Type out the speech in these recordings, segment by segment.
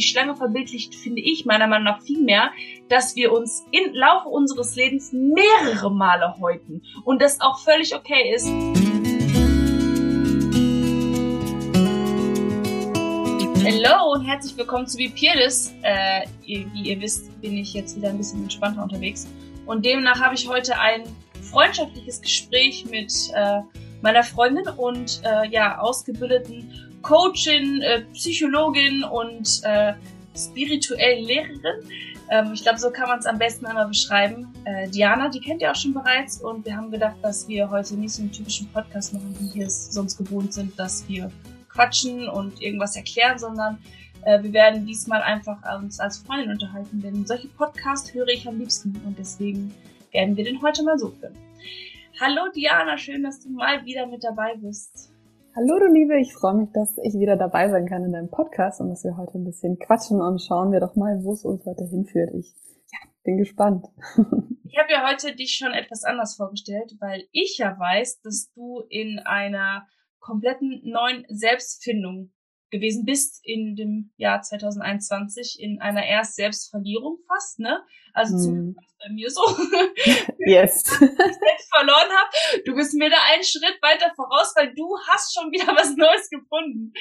die Schlange verbildlicht, finde ich meiner Meinung nach viel mehr, dass wir uns im Laufe unseres Lebens mehrere Male häuten und das auch völlig okay ist. Hallo und herzlich willkommen zu Peerless. Äh, wie ihr wisst, bin ich jetzt wieder ein bisschen entspannter unterwegs und demnach habe ich heute ein freundschaftliches Gespräch mit äh, meiner Freundin und äh, ja ausgebildeten Coachin, äh, Psychologin und äh, spirituellen Lehrerin. Ähm, ich glaube, so kann man es am besten einmal beschreiben. Äh, Diana, die kennt ihr auch schon bereits und wir haben gedacht, dass wir heute nicht so einen typischen Podcast machen, wie wir es sonst gewohnt sind, dass wir quatschen und irgendwas erklären, sondern äh, wir werden diesmal einfach uns als Freundin unterhalten, denn solche Podcasts höre ich am liebsten und deswegen werden wir den heute mal so führen. Hallo Diana, schön, dass du mal wieder mit dabei bist. Hallo du Liebe, ich freue mich, dass ich wieder dabei sein kann in deinem Podcast und dass wir heute ein bisschen quatschen und schauen wir doch mal, wo es uns heute hinführt. Ich ja, bin gespannt. Ich habe ja heute dich schon etwas anders vorgestellt, weil ich ja weiß, dass du in einer kompletten neuen Selbstfindung gewesen bist in dem Jahr 2021 in einer erst Selbstverlierung fast, ne? Also hm. zumindest bei mir so. Yes. ich selbst verloren habe. Du bist mir da einen Schritt weiter voraus, weil du hast schon wieder was Neues gefunden.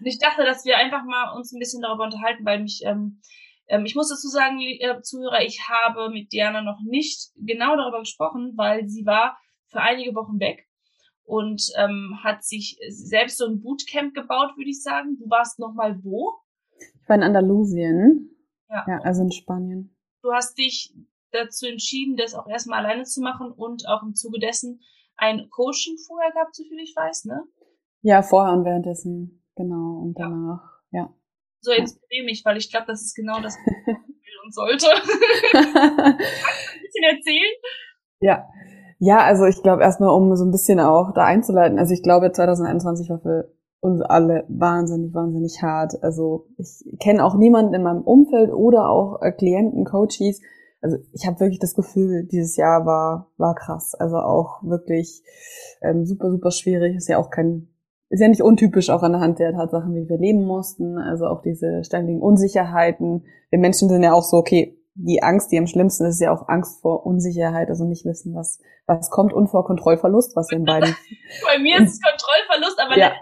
Und ich dachte, dass wir einfach mal uns ein bisschen darüber unterhalten, weil mich ähm, ähm, ich muss dazu sagen, liebe Zuhörer, ich habe mit Diana noch nicht genau darüber gesprochen, weil sie war für einige Wochen weg und ähm, hat sich selbst so ein Bootcamp gebaut, würde ich sagen. Du warst noch mal wo? Ich war in Andalusien. Ja. ja, also in Spanien. Du hast dich dazu entschieden, das auch erstmal alleine zu machen und auch im Zuge dessen ein Coaching vorher gehabt, so viel ich weiß, ne? Ja, vorher und währenddessen, genau, und danach, ja. ja. So inspiriere mich, weil ich glaube, das ist genau das, was ich will und sollte. Kannst du ein bisschen erzählen? Ja, ja, also ich glaube erstmal, um so ein bisschen auch da einzuleiten, also ich glaube 2021 war für uns alle wahnsinnig, wahnsinnig hart. Also ich kenne auch niemanden in meinem Umfeld oder auch äh, Klienten, Coaches. Also ich habe wirklich das Gefühl, dieses Jahr war war krass. Also auch wirklich ähm, super, super schwierig. Ist ja auch kein, ist ja nicht untypisch auch anhand der Tatsachen, wie wir leben mussten. Also auch diese ständigen Unsicherheiten. Wir Menschen sind ja auch so, okay, die Angst, die am schlimmsten ist, ist ja auch Angst vor Unsicherheit, also nicht wissen, was, was kommt und vor Kontrollverlust, was wir in beiden. Bei mir ist es Kontrollverlust, aber ja.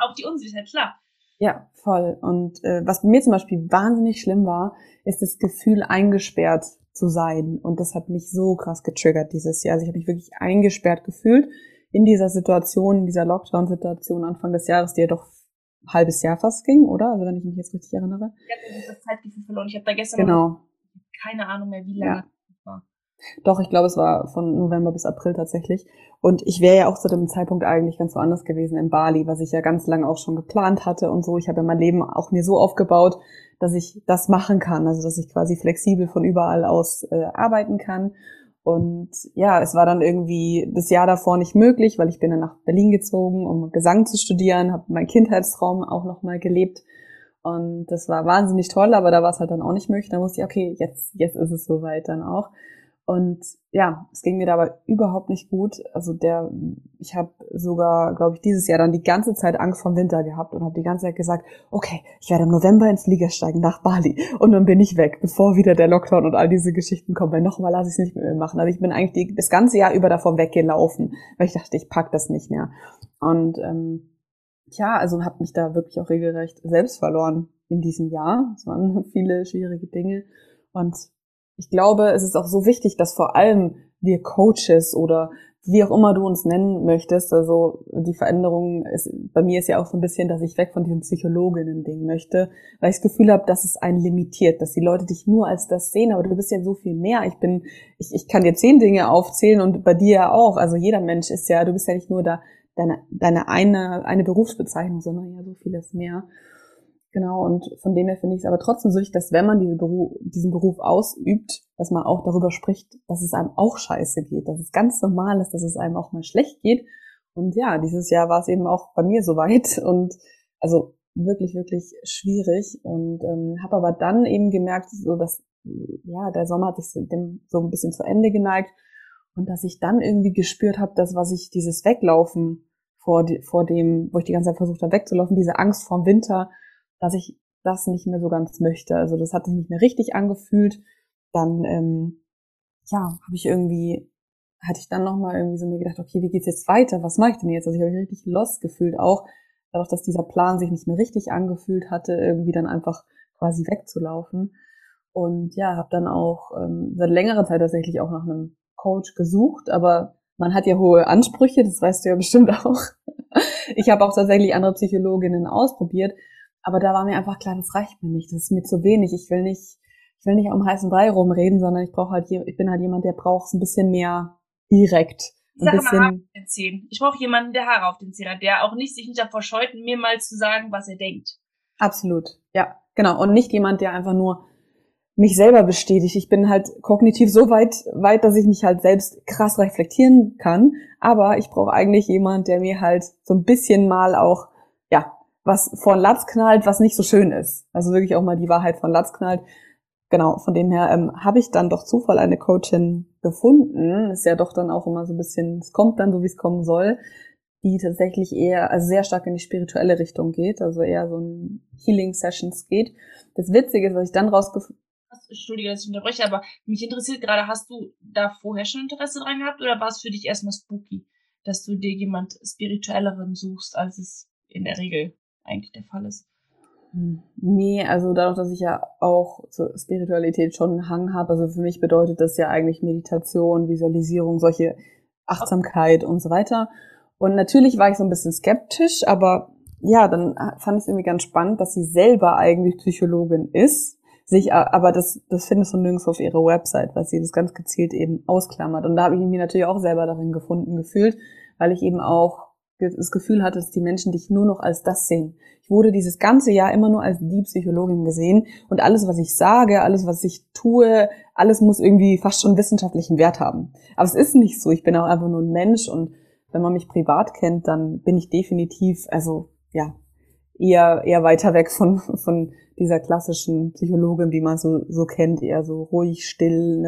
auch die Unsicherheit, klar. Ja, voll. Und äh, was bei mir zum Beispiel wahnsinnig schlimm war, ist das Gefühl, eingesperrt zu sein. Und das hat mich so krass getriggert dieses Jahr. Also ich habe mich wirklich eingesperrt gefühlt in dieser Situation, in dieser Lockdown-Situation Anfang des Jahres, die ja doch ein halbes Jahr fast ging, oder? Also wenn ich mich jetzt richtig erinnere. Ich habe das Zeitgefühl verloren. Ich habe da gestern genau keine Ahnung mehr, wie lange ja. war. Doch, ich glaube, es war von November bis April tatsächlich. Und ich wäre ja auch zu dem Zeitpunkt eigentlich ganz woanders gewesen in Bali, was ich ja ganz lange auch schon geplant hatte und so. Ich habe ja mein Leben auch mir so aufgebaut, dass ich das machen kann, also dass ich quasi flexibel von überall aus äh, arbeiten kann. Und ja, es war dann irgendwie das Jahr davor nicht möglich, weil ich bin dann nach Berlin gezogen, um Gesang zu studieren, habe meinen Kindheitstraum auch nochmal gelebt und das war wahnsinnig toll, aber da war es halt dann auch nicht möglich. Da musste ich, okay, jetzt, jetzt ist es soweit dann auch. Und ja, es ging mir dabei überhaupt nicht gut. Also der, ich habe sogar, glaube ich, dieses Jahr dann die ganze Zeit Angst vom Winter gehabt und habe die ganze Zeit gesagt, okay, ich werde im November ins Flieger steigen nach Bali und dann bin ich weg, bevor wieder der Lockdown und all diese Geschichten kommen. Weil nochmal lasse ich es nicht mehr machen. Also ich bin eigentlich die, das ganze Jahr über davor weggelaufen, weil ich dachte, ich pack das nicht mehr. Und ähm, ja, also habe mich da wirklich auch regelrecht selbst verloren in diesem Jahr. Es waren viele schwierige Dinge. Und ich glaube, es ist auch so wichtig, dass vor allem wir Coaches oder wie auch immer du uns nennen möchtest, also die Veränderung ist, bei mir ist ja auch so ein bisschen, dass ich weg von diesem Psychologinnen-Ding möchte, weil ich das Gefühl habe, dass es einen limitiert, dass die Leute dich nur als das sehen, aber du bist ja so viel mehr. Ich bin, ich, ich kann dir zehn Dinge aufzählen und bei dir ja auch. Also jeder Mensch ist ja, du bist ja nicht nur da deine, deine eine, eine Berufsbezeichnung, sondern ja so vieles mehr. Genau, und von dem her finde ich es aber trotzdem so wichtig, dass wenn man diese Beruf, diesen Beruf ausübt, dass man auch darüber spricht, dass es einem auch scheiße geht, dass es ganz normal ist, dass es einem auch mal schlecht geht. Und ja, dieses Jahr war es eben auch bei mir soweit und also wirklich, wirklich schwierig. Und ähm, habe aber dann eben gemerkt, so dass ja, der Sommer hat sich dem so ein bisschen zu Ende geneigt und dass ich dann irgendwie gespürt habe, dass was ich dieses Weglaufen vor, vor dem, wo ich die ganze Zeit versucht habe wegzulaufen, diese Angst vorm Winter, dass ich das nicht mehr so ganz möchte. Also das hat sich nicht mehr richtig angefühlt. Dann, ähm, ja, habe ich irgendwie, hatte ich dann nochmal irgendwie so mir gedacht, okay, wie geht's jetzt weiter? Was mache ich denn jetzt? Also ich habe mich richtig lost gefühlt auch, dadurch, dass dieser Plan sich nicht mehr richtig angefühlt hatte, irgendwie dann einfach quasi wegzulaufen. Und ja, habe dann auch ähm, seit längerer Zeit tatsächlich auch nach einem Coach gesucht, aber man hat ja hohe Ansprüche, das weißt du ja bestimmt auch. Ich habe auch tatsächlich andere Psychologinnen ausprobiert, aber da war mir einfach klar, das reicht mir nicht, das ist mir zu wenig. Ich will nicht, ich will nicht am heißen Brei rumreden, sondern ich brauche halt, ich bin halt jemand, der braucht ein bisschen mehr direkt. Ein Sache bisschen. Mal Haare auf den Zähnen. Ich brauche jemanden, der Haare auf den Zähnen hat, der auch nicht sich nicht davor scheut, mir mal zu sagen, was er denkt. Absolut, ja, genau. Und nicht jemand, der einfach nur mich selber bestätigt. Ich bin halt kognitiv so weit, weit, dass ich mich halt selbst krass reflektieren kann. Aber ich brauche eigentlich jemand, der mir halt so ein bisschen mal auch, ja, was von Latz knallt, was nicht so schön ist. Also wirklich auch mal die Wahrheit von Latz knallt. Genau, von dem her ähm, habe ich dann doch Zufall eine Coachin gefunden. Ist ja doch dann auch immer so ein bisschen, es kommt dann so, wie es kommen soll, die tatsächlich eher, also sehr stark in die spirituelle Richtung geht, also eher so ein Healing Sessions geht. Das Witzige ist, was ich dann rausgefunden Entschuldige, dass ich unterbreche, aber mich interessiert gerade, hast du da vorher schon Interesse dran gehabt oder war es für dich erstmal spooky, dass du dir jemand spirituelleren suchst, als es in der Regel eigentlich der Fall ist? Hm, nee, also dadurch, dass ich ja auch zur Spiritualität schon einen Hang habe, also für mich bedeutet das ja eigentlich Meditation, Visualisierung, solche Achtsamkeit und so weiter. Und natürlich war ich so ein bisschen skeptisch, aber ja, dann fand ich es irgendwie ganz spannend, dass sie selber eigentlich Psychologin ist sich, aber das, das findest du nirgends auf ihrer Website, weil sie das ganz gezielt eben ausklammert. Und da habe ich mich natürlich auch selber darin gefunden gefühlt, weil ich eben auch das Gefühl hatte, dass die Menschen dich nur noch als das sehen. Ich wurde dieses ganze Jahr immer nur als die Psychologin gesehen und alles, was ich sage, alles, was ich tue, alles muss irgendwie fast schon wissenschaftlichen Wert haben. Aber es ist nicht so. Ich bin auch einfach nur ein Mensch und wenn man mich privat kennt, dann bin ich definitiv, also ja, eher eher weiter weg von von dieser klassischen Psychologin, die man so, so kennt, eher so ruhig, still,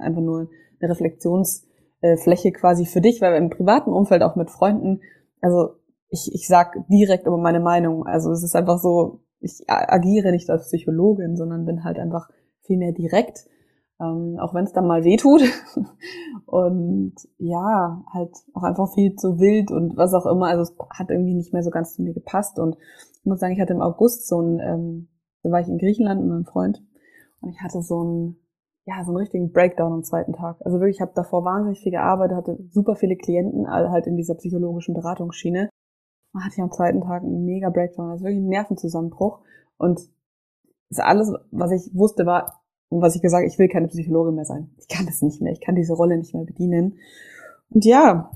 einfach nur eine Reflexionsfläche quasi für dich, weil im privaten Umfeld auch mit Freunden, also ich, ich sag direkt über meine Meinung. Also es ist einfach so, ich agiere nicht als Psychologin, sondern bin halt einfach viel mehr direkt, ähm, auch wenn es dann mal weh tut. und ja, halt auch einfach viel zu wild und was auch immer. Also es hat irgendwie nicht mehr so ganz zu mir gepasst. Und ich muss sagen, ich hatte im August so ein ähm, da war ich in Griechenland mit meinem Freund und ich hatte so einen, ja, so einen richtigen Breakdown am zweiten Tag. Also wirklich, ich habe davor wahnsinnig viel gearbeitet, hatte super viele Klienten, all halt in dieser psychologischen Beratungsschiene. Man hatte ich am zweiten Tag einen mega Breakdown, also wirklich einen Nervenzusammenbruch. Und das alles, was ich wusste, war, und was ich gesagt ich will keine Psychologin mehr sein. Ich kann das nicht mehr, ich kann diese Rolle nicht mehr bedienen. Und ja,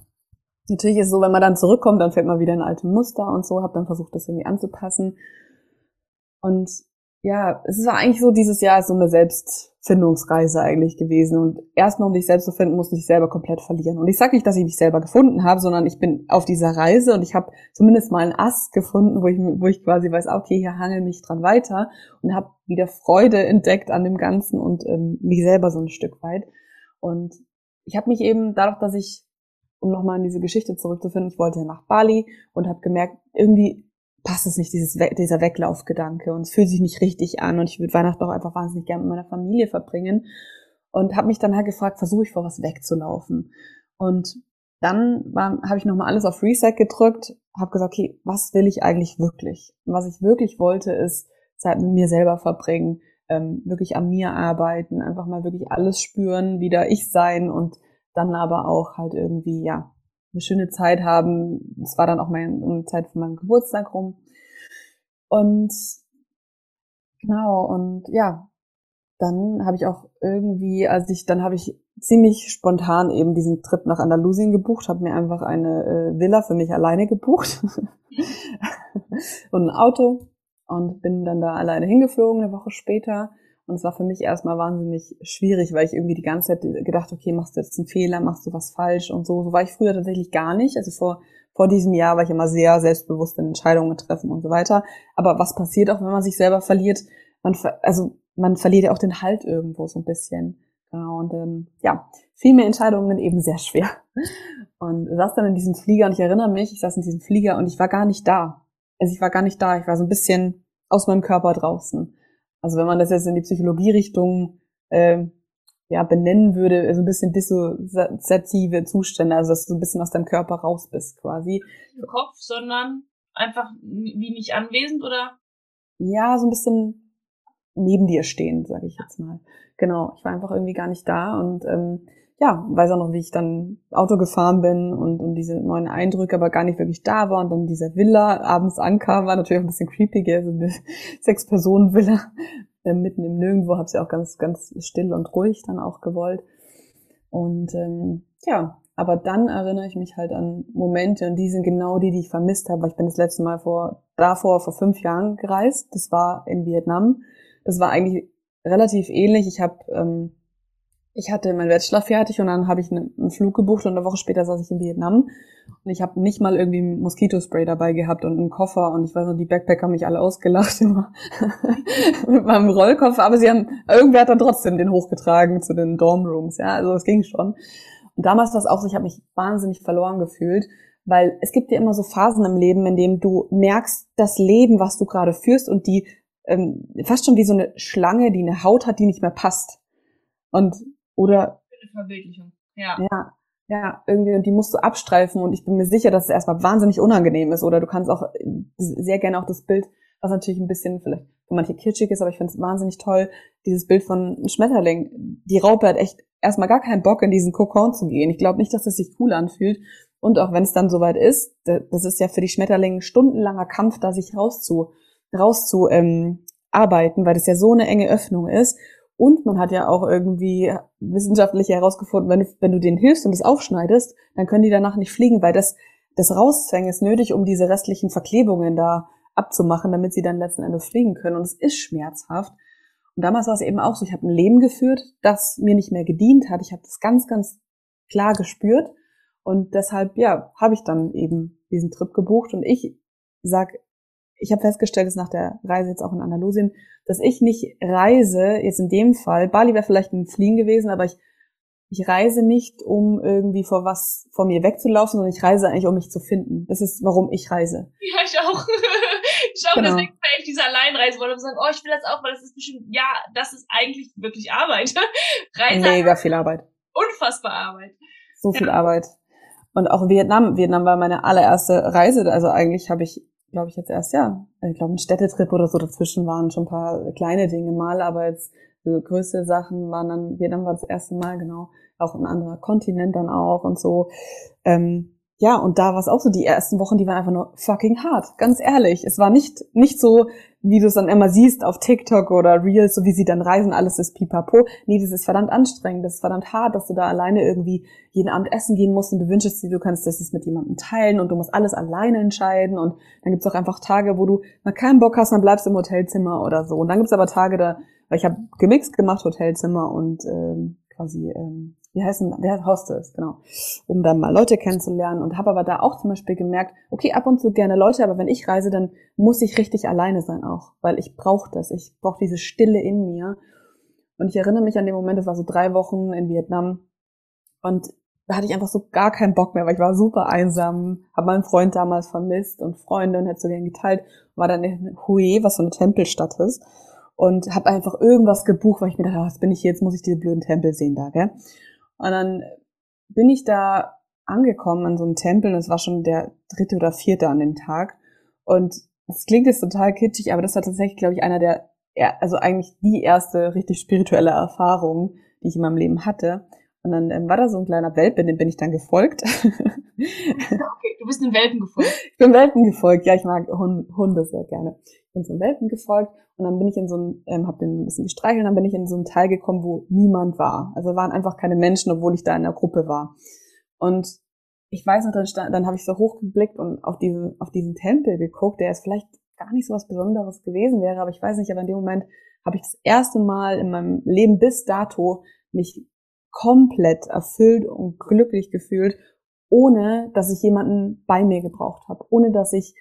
natürlich ist es so, wenn man dann zurückkommt, dann fällt man wieder in alte Muster und so, habe dann versucht, das irgendwie anzupassen. Und ja, es war eigentlich so dieses Jahr so eine Selbstfindungsreise eigentlich gewesen. Und erstmal, um dich selbst zu finden, musste ich selber komplett verlieren. Und ich sage nicht, dass ich mich selber gefunden habe, sondern ich bin auf dieser Reise und ich habe zumindest mal einen Ast gefunden, wo ich, wo ich quasi weiß, okay, hier hangel mich dran weiter und habe wieder Freude entdeckt an dem Ganzen und ähm, mich selber so ein Stück weit. Und ich habe mich eben dadurch, dass ich, um nochmal in diese Geschichte zurückzufinden, ich wollte nach Bali und habe gemerkt, irgendwie passt es nicht, dieses, dieser Weglaufgedanke und es fühlt sich nicht richtig an und ich würde Weihnachten auch einfach wahnsinnig gerne mit meiner Familie verbringen und habe mich dann halt gefragt, versuche ich vor was wegzulaufen und dann habe ich nochmal alles auf Reset gedrückt, habe gesagt, okay, was will ich eigentlich wirklich? Und was ich wirklich wollte, ist Zeit mit mir selber verbringen, ähm, wirklich an mir arbeiten, einfach mal wirklich alles spüren, wieder ich sein und dann aber auch halt irgendwie, ja, eine schöne Zeit haben. Es war dann auch meine um Zeit von meinem Geburtstag rum. Und genau, und ja, dann habe ich auch irgendwie, als ich, dann habe ich ziemlich spontan eben diesen Trip nach Andalusien gebucht, habe mir einfach eine äh, Villa für mich alleine gebucht und ein Auto und bin dann da alleine hingeflogen eine Woche später und es war für mich erstmal wahnsinnig schwierig, weil ich irgendwie die ganze Zeit gedacht, okay, machst du jetzt einen Fehler, machst du was falsch und so. So war ich früher tatsächlich gar nicht. Also vor, vor diesem Jahr war ich immer sehr selbstbewusst in Entscheidungen treffen und so weiter. Aber was passiert auch, wenn man sich selber verliert? Man, also, man verliert ja auch den Halt irgendwo so ein bisschen. Genau, und ähm, ja, viel mehr Entscheidungen eben sehr schwer. Und saß dann in diesem Flieger und ich erinnere mich, ich saß in diesem Flieger und ich war gar nicht da. Also ich war gar nicht da. Ich war so ein bisschen aus meinem Körper draußen. Also wenn man das jetzt in die Psychologie-Richtung äh, ja, benennen würde, so also ein bisschen dissoziative Zustände, also dass du so ein bisschen aus deinem Körper raus bist quasi. Im Kopf, sondern einfach wie nicht anwesend oder? Ja, so ein bisschen neben dir stehen, sage ich jetzt mal. Genau, ich war einfach irgendwie gar nicht da und ähm, ja, weiß auch noch, wie ich dann Auto gefahren bin und, und diese neuen Eindrücke aber gar nicht wirklich da war und dann diese Villa abends ankam, war natürlich auch ein bisschen creepy, gell? so eine Sechs-Personen-Villa äh, mitten im Nirgendwo, habe sie auch ganz, ganz still und ruhig dann auch gewollt. Und ähm, ja, aber dann erinnere ich mich halt an Momente und die sind genau die, die ich vermisst habe, weil ich bin das letzte Mal vor, davor vor fünf Jahren gereist. Das war in Vietnam. Das war eigentlich relativ ähnlich. Ich habe ähm, ich hatte meinen Bachelor fertig und dann habe ich einen Flug gebucht und eine Woche später saß ich in Vietnam und ich habe nicht mal irgendwie Moskitospray dabei gehabt und einen Koffer und ich weiß noch, die Backpacker haben mich alle ausgelacht immer mit meinem Rollkoffer, aber sie haben, irgendwer hat dann trotzdem den hochgetragen zu den Dormrooms, ja, also es ging schon. Und damals war es auch so, ich habe mich wahnsinnig verloren gefühlt, weil es gibt ja immer so Phasen im Leben, in dem du merkst, das Leben, was du gerade führst und die ähm, fast schon wie so eine Schlange, die eine Haut hat, die nicht mehr passt. Und oder Verbildlichung. Ja. Ja, ja, irgendwie, und die musst du abstreifen und ich bin mir sicher, dass es erstmal wahnsinnig unangenehm ist. Oder du kannst auch sehr gerne auch das Bild, was natürlich ein bisschen vielleicht für manche kitschig ist, aber ich finde es wahnsinnig toll, dieses Bild von Schmetterling. Die Raupe hat echt erstmal gar keinen Bock, in diesen Kokon zu gehen. Ich glaube nicht, dass das sich cool anfühlt. Und auch wenn es dann soweit ist, das ist ja für die Schmetterlinge stundenlanger Kampf, da sich rauszu, rauszu ähm, arbeiten, weil das ja so eine enge Öffnung ist. Und man hat ja auch irgendwie wissenschaftlich herausgefunden, wenn du, wenn du denen hilfst und es aufschneidest, dann können die danach nicht fliegen, weil das, das Rauszwängen ist nötig, um diese restlichen Verklebungen da abzumachen, damit sie dann letzten Endes fliegen können. Und es ist schmerzhaft. Und damals war es eben auch so, ich habe ein Leben geführt, das mir nicht mehr gedient hat. Ich habe das ganz, ganz klar gespürt. Und deshalb, ja, habe ich dann eben diesen Trip gebucht. Und ich sag ich habe festgestellt, dass nach der Reise jetzt auch in Andalusien, dass ich nicht reise, jetzt in dem Fall, Bali wäre vielleicht ein Fliegen gewesen, aber ich, ich reise nicht, um irgendwie vor was vor mir wegzulaufen, sondern ich reise eigentlich, um mich zu finden. Das ist, warum ich reise. Ja, ich auch. ich auch, genau. deswegen wäre ich diese Alleinreise wollte und sagen, oh, ich will das auch, weil das ist bestimmt, ja, das ist eigentlich wirklich Arbeit. Reise. Mega viel Arbeit. Unfassbar Arbeit. So viel ja. Arbeit. Und auch Vietnam. Vietnam war meine allererste Reise. Also eigentlich habe ich glaube ich, jetzt erst, ja, ich glaube, ein Städtetrip oder so dazwischen waren schon ein paar kleine Dinge mal, aber jetzt so größte Sachen waren dann, Vietnam war das erste Mal, genau, auch ein anderer Kontinent dann auch und so. Ähm, ja, und da war es auch so, die ersten Wochen, die waren einfach nur fucking hart, ganz ehrlich. Es war nicht, nicht so, wie du es dann immer siehst auf TikTok oder Reels, so wie sie dann reisen, alles ist pipapo. Nee, das ist verdammt anstrengend, das ist verdammt hart, dass du da alleine irgendwie jeden Abend essen gehen musst und du wünschst dir, du kannst das mit jemandem teilen und du musst alles alleine entscheiden und dann gibt's auch einfach Tage, wo du mal keinen Bock hast, dann bleibst im Hotelzimmer oder so. Und dann gibt's aber Tage, da, weil ich habe gemixt gemacht, Hotelzimmer und ähm, quasi ähm, wie heißen, wer Hostess, genau, um dann mal Leute kennenzulernen und habe aber da auch zum Beispiel gemerkt, okay, ab und zu gerne Leute, aber wenn ich reise, dann muss ich richtig alleine sein auch, weil ich brauche das, ich brauche diese Stille in mir. Und ich erinnere mich an den Moment, das war so drei Wochen in Vietnam und da hatte ich einfach so gar keinen Bock mehr, weil ich war super einsam, habe meinen Freund damals vermisst und Freunde und hätte so gern geteilt, war dann in Hue, was so eine Tempelstadt ist und habe einfach irgendwas gebucht, weil ich mir dachte, was bin ich hier, jetzt muss ich diese blöden Tempel sehen da, gell? Und dann bin ich da angekommen an so einem Tempel und es war schon der dritte oder vierte an dem Tag. Und es klingt jetzt total kitschig, aber das war tatsächlich, glaube ich, einer der, also eigentlich die erste richtig spirituelle Erfahrung, die ich in meinem Leben hatte. Und dann ähm, war da so ein kleiner Welpe, dem bin ich dann gefolgt. okay, du bist den Welpen gefolgt. Ich bin Welpen gefolgt, ja, ich mag Hunde sehr gerne. Bin so einem Welpen gefolgt und dann bin ich in so ein, ähm, hab den ein bisschen gestreichelt, und dann bin ich in so einen Teil gekommen, wo niemand war. Also waren einfach keine Menschen, obwohl ich da in der Gruppe war. Und ich weiß noch, dann, stand, dann habe ich so hochgeblickt und auf diesen, auf diesen Tempel geguckt, der ist vielleicht gar nicht so was Besonderes gewesen wäre, aber ich weiß nicht, aber in dem Moment habe ich das erste Mal in meinem Leben bis dato mich komplett erfüllt und glücklich gefühlt, ohne dass ich jemanden bei mir gebraucht habe, ohne dass ich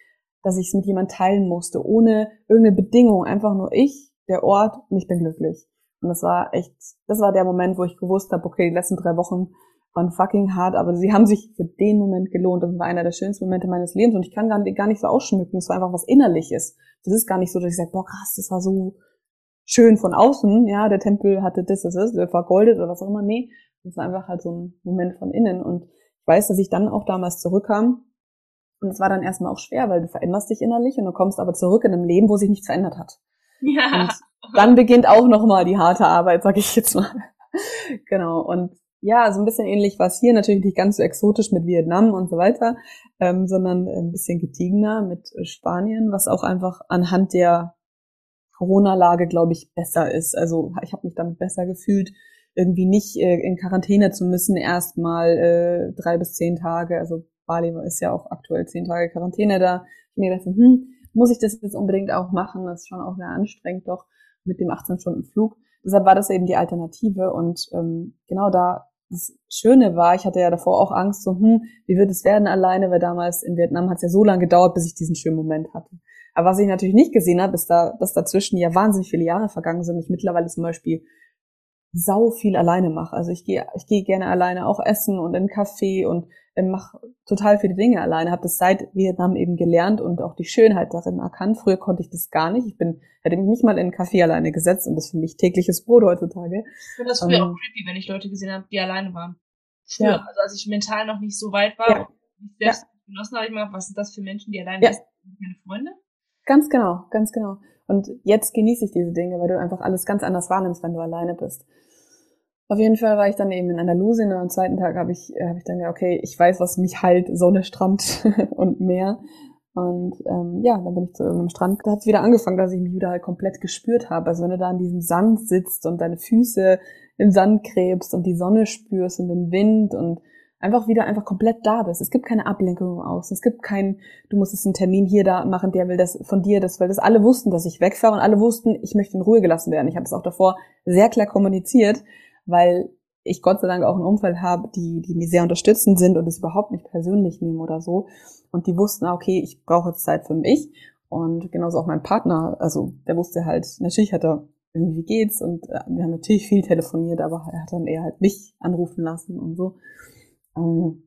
dass ich es mit jemand teilen musste, ohne irgendeine Bedingung, einfach nur ich, der Ort und ich bin glücklich. Und das war echt, das war der Moment, wo ich gewusst habe, okay, die letzten drei Wochen waren fucking hart, aber sie haben sich für den Moment gelohnt. Das war einer der schönsten Momente meines Lebens und ich kann gar nicht, gar nicht so ausschmücken. Es war einfach was Innerliches. Das ist gar nicht so, dass ich sage, boah krass, das war so schön von außen. Ja, der Tempel hatte das, das, das, der vergoldet oder was auch immer. Nee, das war einfach halt so ein Moment von innen. Und ich weiß, dass ich dann auch damals zurückkam und es war dann erstmal auch schwer, weil du veränderst dich innerlich und du kommst aber zurück in einem Leben, wo sich nichts verändert hat. Ja. Und dann beginnt auch nochmal die harte Arbeit, sag ich jetzt mal. genau. Und ja, so ein bisschen ähnlich war es hier, natürlich nicht ganz so exotisch mit Vietnam und so weiter, ähm, sondern ein bisschen gediegener mit Spanien, was auch einfach anhand der Corona-Lage, glaube ich, besser ist. Also ich habe mich damit besser gefühlt, irgendwie nicht äh, in Quarantäne zu müssen, erstmal äh, drei bis zehn Tage. Also Bali ist ja auch aktuell zehn Tage Quarantäne da. Ich mir gedacht, hm, muss ich das jetzt unbedingt auch machen? Das ist schon auch sehr anstrengend doch mit dem 18-Stunden-Flug. Deshalb war das eben die Alternative und ähm, genau da das Schöne war, ich hatte ja davor auch Angst, so, hm, wie wird es werden alleine, weil damals in Vietnam hat es ja so lange gedauert, bis ich diesen schönen Moment hatte. Aber was ich natürlich nicht gesehen habe, ist da, dass dazwischen ja wahnsinnig viele Jahre vergangen sind. Ich mittlerweile zum Beispiel sau viel alleine mache. Also ich gehe ich gehe gerne alleine auch essen und in einen Café und äh, mache total viele Dinge alleine. Habe das seit Vietnam eben gelernt und auch die Schönheit darin erkannt. Früher konnte ich das gar nicht. Ich bin hätte mich nicht mal in einen Café alleine gesetzt und das ist für mich tägliches Brot heutzutage. Ich finde das früher um, auch creepy, wenn ich Leute gesehen habe, die alleine waren. Früher, ja. also als ich mental noch nicht so weit war, ja. ich selbst ja. genossen habe, ich mir was sind das für Menschen, die alleine ja. sind, keine Freunde? Ganz genau, ganz genau. Und jetzt genieße ich diese Dinge, weil du einfach alles ganz anders wahrnimmst, wenn du alleine bist. Auf jeden Fall war ich dann eben in Andalusien und am zweiten Tag habe ich, hab ich dann gedacht, okay, ich weiß, was mich halt, Sonne, Strand und Meer. Und ähm, ja, dann bin ich zu irgendeinem Strand. Da hat es wieder angefangen, dass ich mich wieder halt komplett gespürt habe. Also wenn du da in diesem Sand sitzt und deine Füße im Sand krebst und die Sonne spürst und den Wind und einfach wieder einfach komplett da bist. Es gibt keine Ablenkung Außen. Es gibt keinen, du musst jetzt einen Termin hier da machen, der will das von dir, das, weil das alle wussten, dass ich wegfahre und alle wussten, ich möchte in Ruhe gelassen werden. Ich habe es auch davor sehr klar kommuniziert weil ich Gott sei Dank auch ein Umfeld habe, die, die mir sehr unterstützend sind und es überhaupt nicht persönlich nehmen oder so. Und die wussten, okay, ich brauche jetzt Zeit für mich. Und genauso auch mein Partner, also der wusste halt, natürlich hat er irgendwie, wie geht's? Und äh, wir haben natürlich viel telefoniert, aber er hat dann eher halt mich anrufen lassen und so. Ähm,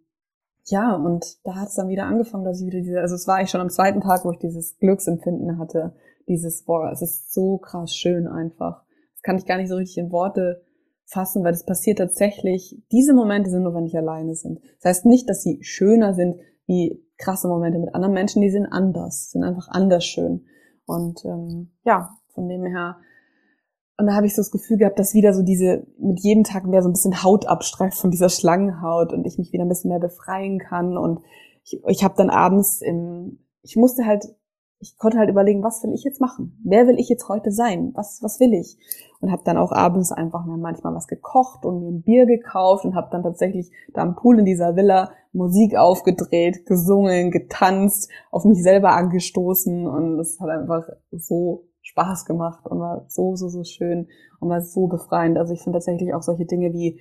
ja, und da hat es dann wieder angefangen, dass ich wieder diese, also es war eigentlich schon am zweiten Tag, wo ich dieses Glücksempfinden hatte, dieses, boah, es ist so krass schön einfach. Das kann ich gar nicht so richtig in Worte fassen, weil das passiert tatsächlich, diese Momente sind nur, wenn ich alleine sind. Das heißt nicht, dass sie schöner sind wie krasse Momente mit anderen Menschen, die sind anders, sind einfach anders schön. Und ähm, ja, von dem her, und da habe ich so das Gefühl gehabt, dass wieder so diese, mit jedem Tag mehr so ein bisschen Haut abstreift von dieser Schlangenhaut und ich mich wieder ein bisschen mehr befreien kann. Und ich, ich habe dann abends im, ich musste halt ich konnte halt überlegen, was will ich jetzt machen? Wer will ich jetzt heute sein? Was, was will ich? Und habe dann auch abends einfach mir manchmal was gekocht und mir ein Bier gekauft und habe dann tatsächlich da am Pool in dieser Villa Musik aufgedreht, gesungen, getanzt, auf mich selber angestoßen und es hat einfach so Spaß gemacht und war so, so, so schön und war so befreiend. Also ich finde tatsächlich auch solche Dinge wie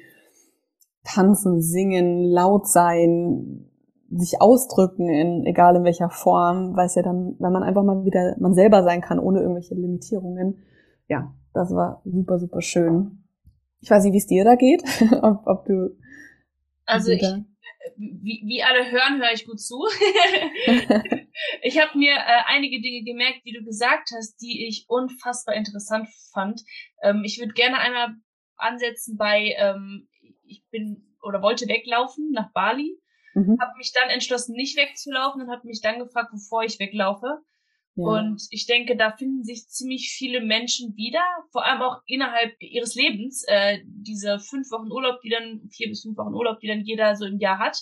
tanzen, singen, laut sein, sich ausdrücken in egal in welcher Form, weil es ja dann, wenn man einfach mal wieder man selber sein kann, ohne irgendwelche Limitierungen. Ja, das war super, super schön. Ich weiß nicht, wie es dir da geht, ob, ob du. Also ich, wie, wie alle hören, höre ich gut zu. ich habe mir äh, einige Dinge gemerkt, die du gesagt hast, die ich unfassbar interessant fand. Ähm, ich würde gerne einmal ansetzen bei, ähm, ich bin oder wollte weglaufen nach Bali Mhm. Habe mich dann entschlossen, nicht wegzulaufen und habe mich dann gefragt, wovor ich weglaufe. Ja. Und ich denke, da finden sich ziemlich viele Menschen wieder, vor allem auch innerhalb ihres Lebens, äh, diese fünf Wochen Urlaub, die dann, vier bis fünf Wochen Urlaub, die dann jeder so im Jahr hat.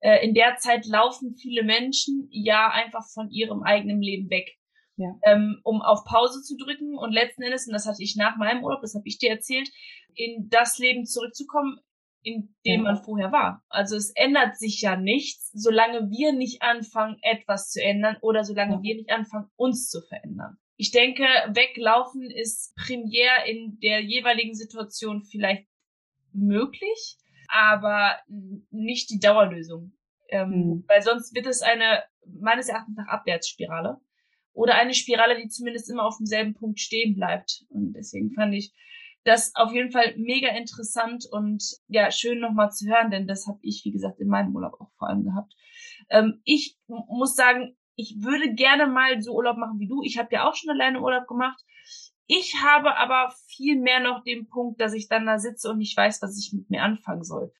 Äh, in der Zeit laufen viele Menschen ja einfach von ihrem eigenen Leben weg. Ja. Ähm, um auf Pause zu drücken und letzten Endes, und das hatte ich nach meinem Urlaub, das habe ich dir erzählt, in das Leben zurückzukommen, in dem man vorher war. Also es ändert sich ja nichts, solange wir nicht anfangen, etwas zu ändern oder solange ja. wir nicht anfangen, uns zu verändern. Ich denke, weglaufen ist primär in der jeweiligen Situation vielleicht möglich, aber nicht die Dauerlösung. Ähm, mhm. Weil sonst wird es eine, meines Erachtens nach, Abwärtsspirale. Oder eine Spirale, die zumindest immer auf demselben Punkt stehen bleibt. Und deswegen fand ich das auf jeden Fall mega interessant und ja, schön nochmal zu hören, denn das habe ich, wie gesagt, in meinem Urlaub auch vor allem gehabt. Ähm, ich muss sagen, ich würde gerne mal so Urlaub machen wie du. Ich habe ja auch schon alleine Urlaub gemacht. Ich habe aber viel mehr noch den Punkt, dass ich dann da sitze und nicht weiß, was ich mit mir anfangen soll.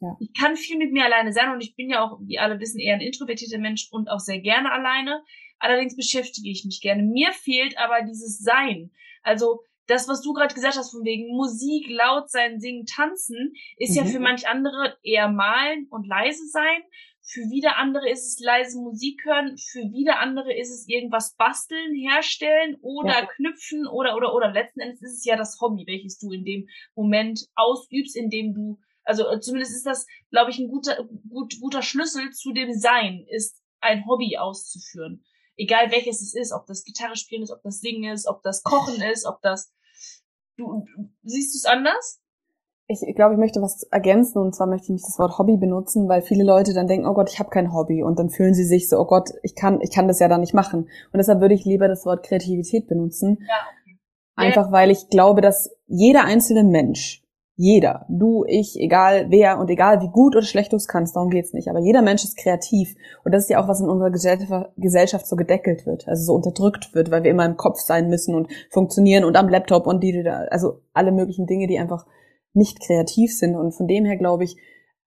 Ja. Ich kann viel mit mir alleine sein und ich bin ja auch, wie alle wissen, eher ein introvertierter Mensch und auch sehr gerne alleine. Allerdings beschäftige ich mich gerne. Mir fehlt aber dieses Sein. Also das, was du gerade gesagt hast, von wegen Musik, laut sein, singen, tanzen, ist mhm. ja für manch andere eher malen und leise sein. Für wieder andere ist es leise Musik hören. Für wieder andere ist es irgendwas basteln, herstellen oder ja. knüpfen oder, oder, oder. Letzten Endes ist es ja das Hobby, welches du in dem Moment ausübst, in dem du, also äh, zumindest ist das, glaube ich, ein guter, gut, guter Schlüssel zu dem Sein, ist ein Hobby auszuführen. Egal welches es ist, ob das Gitarre spielen ist, ob das Singen ist, ob das Kochen ist, ob das Du, siehst du es anders? Ich glaube, ich möchte was ergänzen und zwar möchte ich nicht das Wort Hobby benutzen, weil viele Leute dann denken, oh Gott, ich habe kein Hobby und dann fühlen sie sich so, oh Gott, ich kann, ich kann das ja da nicht machen. Und deshalb würde ich lieber das Wort Kreativität benutzen. Ja, okay. Einfach weil ich glaube, dass jeder einzelne Mensch jeder, du, ich, egal wer und egal wie gut oder schlecht du es kannst, darum geht's nicht. Aber jeder Mensch ist kreativ. Und das ist ja auch, was in unserer Gesellschaft so gedeckelt wird, also so unterdrückt wird, weil wir immer im Kopf sein müssen und funktionieren und am Laptop und die, also alle möglichen Dinge, die einfach nicht kreativ sind. Und von dem her glaube ich,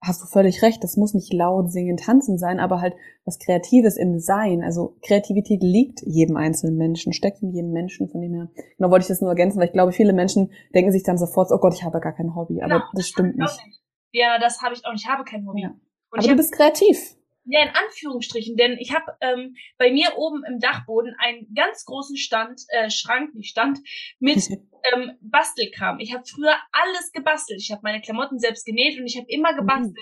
hast du völlig recht, das muss nicht laut singen, tanzen sein, aber halt was Kreatives im Sein. Also Kreativität liegt jedem einzelnen Menschen, steckt in jedem Menschen, von dem her. Genau wollte ich das nur ergänzen, weil ich glaube, viele Menschen denken sich dann sofort, oh Gott, ich habe gar kein Hobby, aber genau, das stimmt nicht. nicht. Ja, das habe ich auch ich habe kein Hobby. Ja. aber du bist kreativ. Ja, in Anführungsstrichen, denn ich habe ähm, bei mir oben im Dachboden einen ganz großen Stand, äh, Schrank, nicht Stand, mit ähm, Bastelkram. Ich habe früher alles gebastelt. Ich habe meine Klamotten selbst genäht und ich habe immer gebastelt.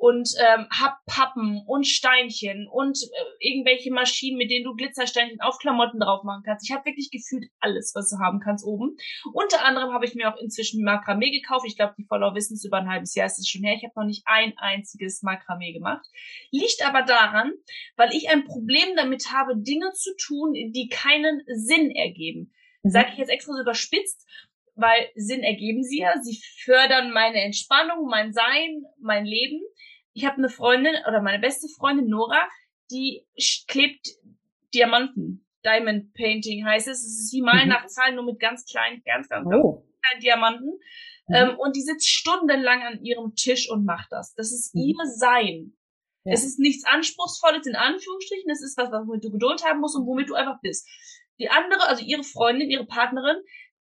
Und ähm, hab Pappen und Steinchen und äh, irgendwelche Maschinen, mit denen du Glitzersteinchen auf Klamotten drauf machen kannst. Ich habe wirklich gefühlt alles, was du haben kannst oben. Unter anderem habe ich mir auch inzwischen Makramee gekauft. Ich glaube, die Follower wissen es über ein halbes Jahr ist es schon her. Ich habe noch nicht ein einziges Makramee gemacht. Liegt aber daran, weil ich ein Problem damit habe, Dinge zu tun, die keinen Sinn ergeben. Mhm. Sage ich jetzt extra so überspitzt, weil Sinn ergeben sie ja. Sie fördern meine Entspannung, mein Sein, mein Leben ich habe eine Freundin oder meine beste Freundin Nora, die klebt Diamanten. Diamond Painting heißt es. Es ist wie Malen mhm. nach Zahlen, nur mit ganz kleinen, ganz, ganz, oh. kleinen Diamanten. Mhm. Ähm, und die sitzt stundenlang an ihrem Tisch und macht das. Das ist mhm. ihr Sein. Ja. Es ist nichts Anspruchsvolles in Anführungsstrichen. Es ist was, womit du Geduld haben musst und womit du einfach bist. Die andere, also ihre Freundin, ihre Partnerin,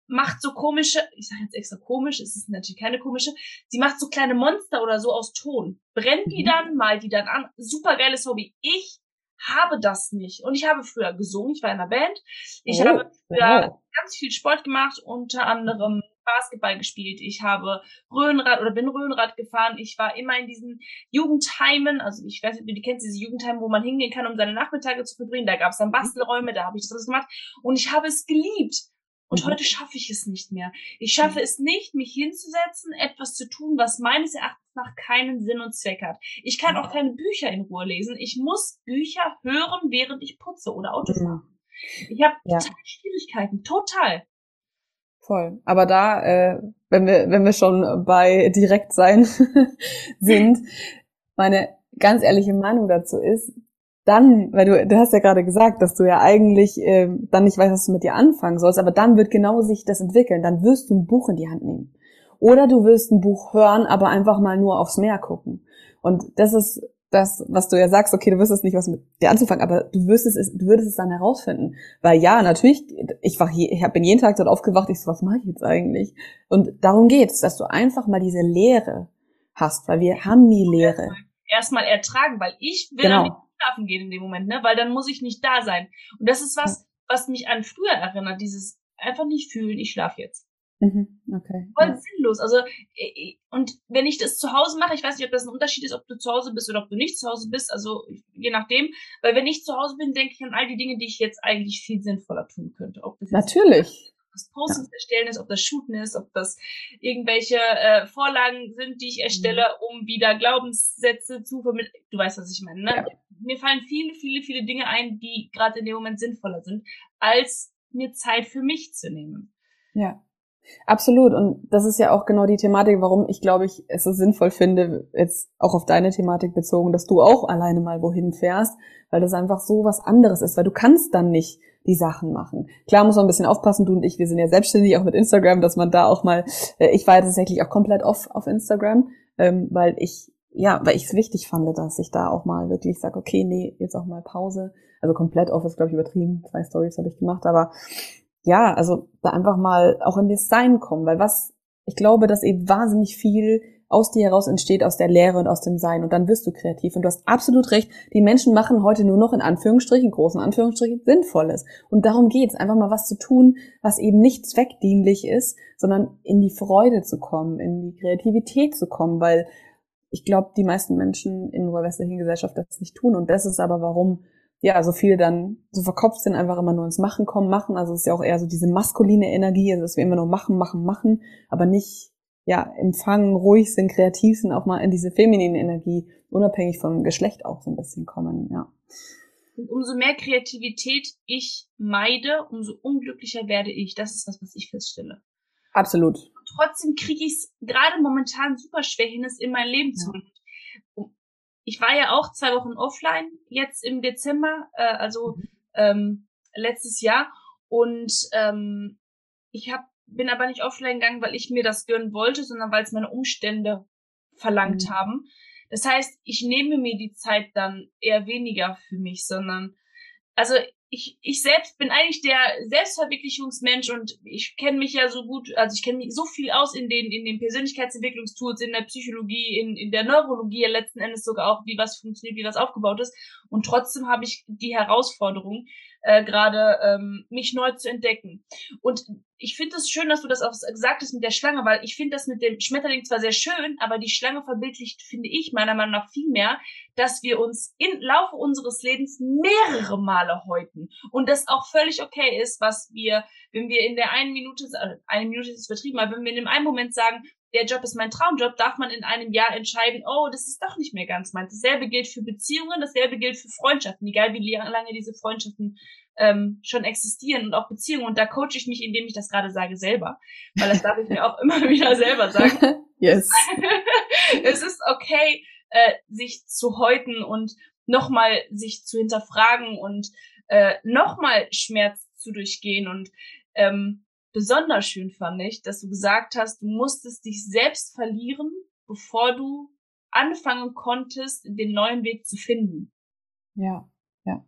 macht so komische, ich sage jetzt extra komisch, es ist natürlich keine komische, sie macht so kleine Monster oder so aus Ton, brennt die mhm. dann, malt die dann an, super geiles Hobby. Ich habe das nicht. Und ich habe früher gesungen, ich war in einer Band. Ich oh, habe früher wow. ganz viel Sport gemacht, unter anderem Basketball gespielt. Ich habe Röhnrad oder bin Röhnrad gefahren. Ich war immer in diesen Jugendheimen, also ich weiß nicht, wie du kennst diese Jugendheime, wo man hingehen kann, um seine Nachmittage zu verbringen. Da gab es dann mhm. Bastelräume, da habe ich das alles gemacht. Und ich habe es geliebt. Und mhm. heute schaffe ich es nicht mehr. Ich schaffe mhm. es nicht, mich hinzusetzen, etwas zu tun, was meines Erachtens nach keinen Sinn und Zweck hat. Ich kann auch keine Bücher in Ruhe lesen. Ich muss Bücher hören, während ich putze oder Auto mhm. fahre. Ich habe ja. total Schwierigkeiten, total. Voll. Aber da, äh, wenn wir, wenn wir schon bei direkt sein sind, meine ganz ehrliche Meinung dazu ist, dann, weil du, du hast ja gerade gesagt, dass du ja eigentlich äh, dann nicht weißt, was du mit dir anfangen sollst, aber dann wird genau sich das entwickeln. Dann wirst du ein Buch in die Hand nehmen. Oder du wirst ein Buch hören, aber einfach mal nur aufs Meer gucken. Und das ist das, was du ja sagst, okay, du wirst es nicht was mit dir anzufangen, aber du wirst es, du würdest es dann herausfinden. Weil ja, natürlich, ich war hier, ich bin jeden Tag dort aufgewacht, ich so, was mache ich jetzt eigentlich? Und darum geht's, dass du einfach mal diese Lehre hast, weil wir haben nie Lehre. Erstmal ertragen, weil ich will genau schlafen gehen in dem Moment, ne? Weil dann muss ich nicht da sein. Und das ist was, was mich an früher erinnert, dieses einfach nicht fühlen, ich schlafe jetzt. Mhm, okay. Voll ja. sinnlos. Also, und wenn ich das zu Hause mache, ich weiß nicht, ob das ein Unterschied ist, ob du zu Hause bist oder ob du nicht zu Hause bist, also je nachdem. Weil wenn ich zu Hause bin, denke ich an all die Dinge, die ich jetzt eigentlich viel sinnvoller tun könnte. Natürlich das Postings erstellen ist, ob das Shooten ist, ob das irgendwelche äh, Vorlagen sind, die ich erstelle, mhm. um wieder Glaubenssätze zu vermitteln. Du weißt, was ich meine. Ne? Ja. Mir fallen viele, viele, viele Dinge ein, die gerade in dem Moment sinnvoller sind, als mir Zeit für mich zu nehmen. Ja. Absolut. Und das ist ja auch genau die Thematik, warum ich glaube ich es so sinnvoll finde, jetzt auch auf deine Thematik bezogen, dass du auch alleine mal wohin fährst, weil das einfach so was anderes ist, weil du kannst dann nicht die Sachen machen. Klar muss man ein bisschen aufpassen, du und ich, wir sind ja selbstständig, auch mit Instagram, dass man da auch mal, äh, ich war ja tatsächlich auch komplett off auf Instagram, ähm, weil ich, ja, weil ich es wichtig fand, dass ich da auch mal wirklich sage, okay, nee, jetzt auch mal Pause. Also komplett off ist, glaube ich, übertrieben. Zwei Stories habe ich gemacht, aber ja, also da einfach mal auch in Sein kommen, weil was, ich glaube, dass eben wahnsinnig viel aus dir heraus entsteht, aus der Lehre und aus dem Sein. Und dann wirst du kreativ. Und du hast absolut recht. Die Menschen machen heute nur noch in Anführungsstrichen, großen Anführungsstrichen, Sinnvolles. Und darum geht's, einfach mal was zu tun, was eben nicht zweckdienlich ist, sondern in die Freude zu kommen, in die Kreativität zu kommen, weil ich glaube, die meisten Menschen in unserer westlichen Gesellschaft das nicht tun. Und das ist aber, warum ja, so viele dann so verkopft sind, einfach immer nur ins Machen kommen, machen. Also es ist ja auch eher so diese maskuline Energie, also dass wir immer nur machen, machen, machen, aber nicht ja empfangen, ruhig sind, kreativ sind, auch mal in diese feminine Energie, unabhängig vom Geschlecht auch so ein bisschen kommen, ja. Und umso mehr Kreativität ich meide, umso unglücklicher werde ich. Das ist das, was ich feststelle. Absolut. Und trotzdem kriege ich es gerade momentan super schwer hin, es in mein Leben ja. zu ich war ja auch zwei Wochen offline jetzt im Dezember, äh, also mhm. ähm, letztes Jahr. Und ähm, ich hab, bin aber nicht offline gegangen, weil ich mir das gönnen wollte, sondern weil es meine Umstände verlangt mhm. haben. Das heißt, ich nehme mir die Zeit dann eher weniger für mich, sondern also ich, ich selbst bin eigentlich der Selbstverwirklichungsmensch und ich kenne mich ja so gut, also ich kenne mich so viel aus in den, in den Persönlichkeitsentwicklungstools, in der Psychologie, in, in der Neurologie ja letzten Endes sogar auch, wie was funktioniert, wie was aufgebaut ist. Und trotzdem habe ich die Herausforderung, äh, gerade ähm, mich neu zu entdecken. Und ich finde es schön, dass du das auch gesagt hast mit der Schlange, weil ich finde das mit dem Schmetterling zwar sehr schön, aber die Schlange verbildlicht, finde ich, meiner Meinung nach viel mehr, dass wir uns im Laufe unseres Lebens mehrere Male häuten und das auch völlig okay ist, was wir, wenn wir in der einen Minute, also eine Minute ist übertrieben, aber wenn wir in dem einen Moment sagen, der Job ist mein Traumjob, darf man in einem Jahr entscheiden, oh, das ist doch nicht mehr ganz meins. Dasselbe gilt für Beziehungen, dasselbe gilt für Freundschaften, egal wie lange diese Freundschaften ähm, schon existieren und auch Beziehungen. Und da coache ich mich, indem ich das gerade sage, selber. Weil das darf ich mir auch immer wieder selber sagen. yes. es ist okay, äh, sich zu häuten und nochmal sich zu hinterfragen und äh, nochmal Schmerz zu durchgehen. Und ähm, besonders schön fand ich, dass du gesagt hast, du musstest dich selbst verlieren, bevor du anfangen konntest, den neuen Weg zu finden. Ja, ja.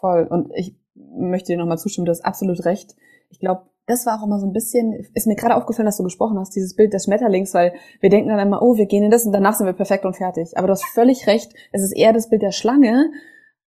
Voll. Und ich möchte dir nochmal zustimmen, du hast absolut recht. Ich glaube, das war auch immer so ein bisschen, ist mir gerade aufgefallen, dass du gesprochen hast, dieses Bild des Schmetterlings, weil wir denken dann immer, oh, wir gehen in das und danach sind wir perfekt und fertig. Aber du hast völlig recht, es ist eher das Bild der Schlange,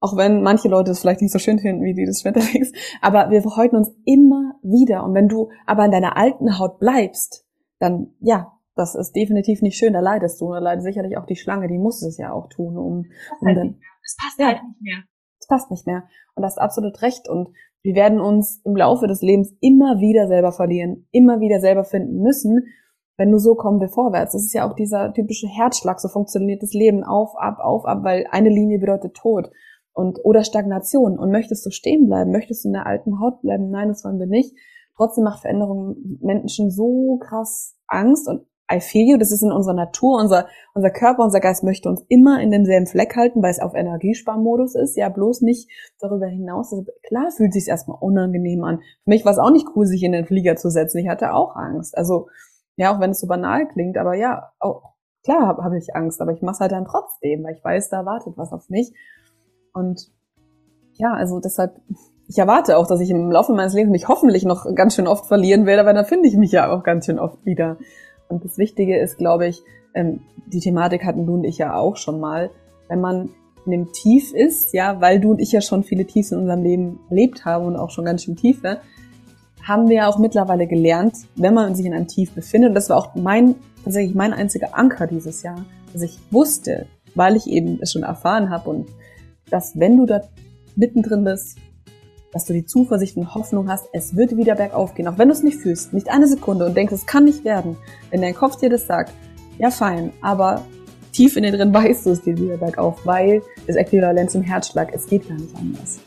auch wenn manche Leute es vielleicht nicht so schön finden wie die des Schmetterlings, aber wir verhäuten uns immer wieder. Und wenn du aber in deiner alten Haut bleibst, dann, ja, das ist definitiv nicht schön, da leidest du. Und da leidet sicherlich auch die Schlange, die muss es ja auch tun, um, um halt dann, es passt ja, halt nicht mehr. Es passt nicht mehr. Und das ist absolut recht. Und wir werden uns im Laufe des Lebens immer wieder selber verlieren, immer wieder selber finden müssen. Wenn nur so kommen wir vorwärts. Das ist ja auch dieser typische Herzschlag. So funktioniert das Leben auf, ab, auf, ab, weil eine Linie bedeutet Tod und oder Stagnation. Und möchtest du stehen bleiben? Möchtest du in der alten Haut bleiben? Nein, das wollen wir nicht. Trotzdem macht Veränderung Menschen so krass Angst und I feel you, das ist in unserer Natur, unser, unser Körper, unser Geist möchte uns immer in demselben Fleck halten, weil es auf Energiesparmodus ist, ja, bloß nicht darüber hinaus. Also klar fühlt sich erstmal unangenehm an. Für mich war es auch nicht cool, sich in den Flieger zu setzen. Ich hatte auch Angst. Also, ja, auch wenn es so banal klingt, aber ja, auch, klar habe hab ich Angst, aber ich mache halt dann trotzdem, weil ich weiß, da wartet was auf mich. Und ja, also deshalb, ich erwarte auch, dass ich im Laufe meines Lebens mich hoffentlich noch ganz schön oft verlieren werde, aber dann finde ich mich ja auch ganz schön oft wieder. Und das Wichtige ist, glaube ich, ähm, die Thematik hatten du und ich ja auch schon mal, wenn man in einem Tief ist, ja, weil du und ich ja schon viele Tiefs in unserem Leben erlebt haben und auch schon ganz schön tiefe, haben wir ja auch mittlerweile gelernt, wenn man sich in einem Tief befindet, und das war auch mein, tatsächlich mein einziger Anker dieses Jahr, dass ich wusste, weil ich eben es schon erfahren habe und dass wenn du da mittendrin bist, dass du die Zuversicht und Hoffnung hast, es wird wieder bergauf gehen, auch wenn du es nicht fühlst, nicht eine Sekunde und denkst, es kann nicht werden. Wenn dein Kopf dir das sagt, ja fein, aber tief in dir drin weißt du es dir wieder bergauf, weil das Äquivalent zum Herzschlag, es geht gar nicht anders.